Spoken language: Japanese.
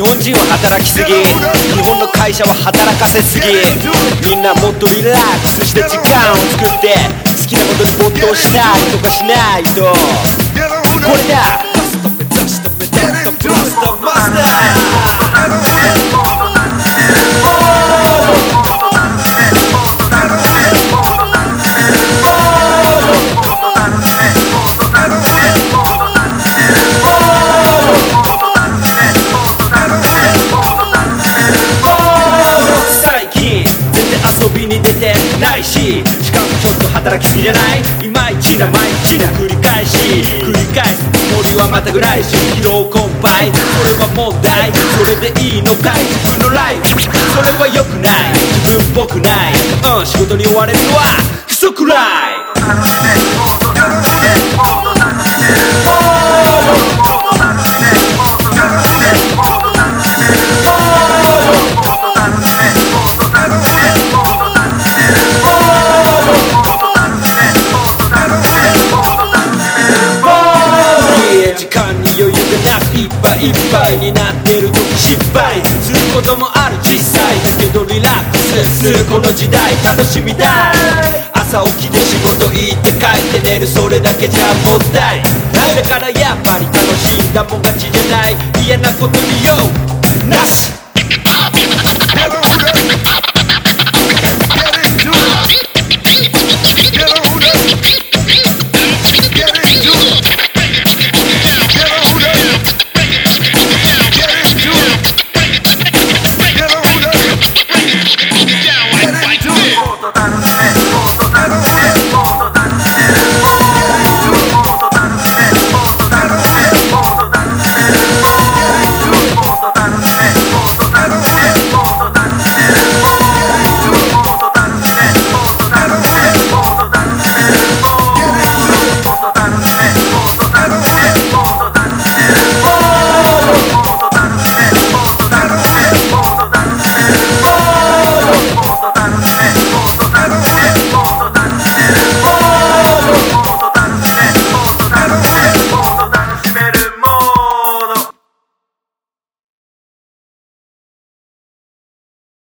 本人は働きすぎ日本の会社は働かせすぎみんなもっとリラックスして時間を作って好きなことに没頭したりとかしないとこれだ最ししかもちょっと働きすぎじゃない。いまいちな毎日な繰り返し。繰り返す森はまたぐらいし。疲労困憊。それは問題それでいいのかい。自分のライフ。それは良くない。自分っぽくない。うん仕事に追われるのはクソくらい。いっぱいになってる時失敗することもある実際。だけどリラックスするこの時代楽しみたい。朝起きて仕事行って帰って寝る。それだけじゃもったい。だからやっぱり楽しんだもん勝ちじゃない。嫌なことによなし。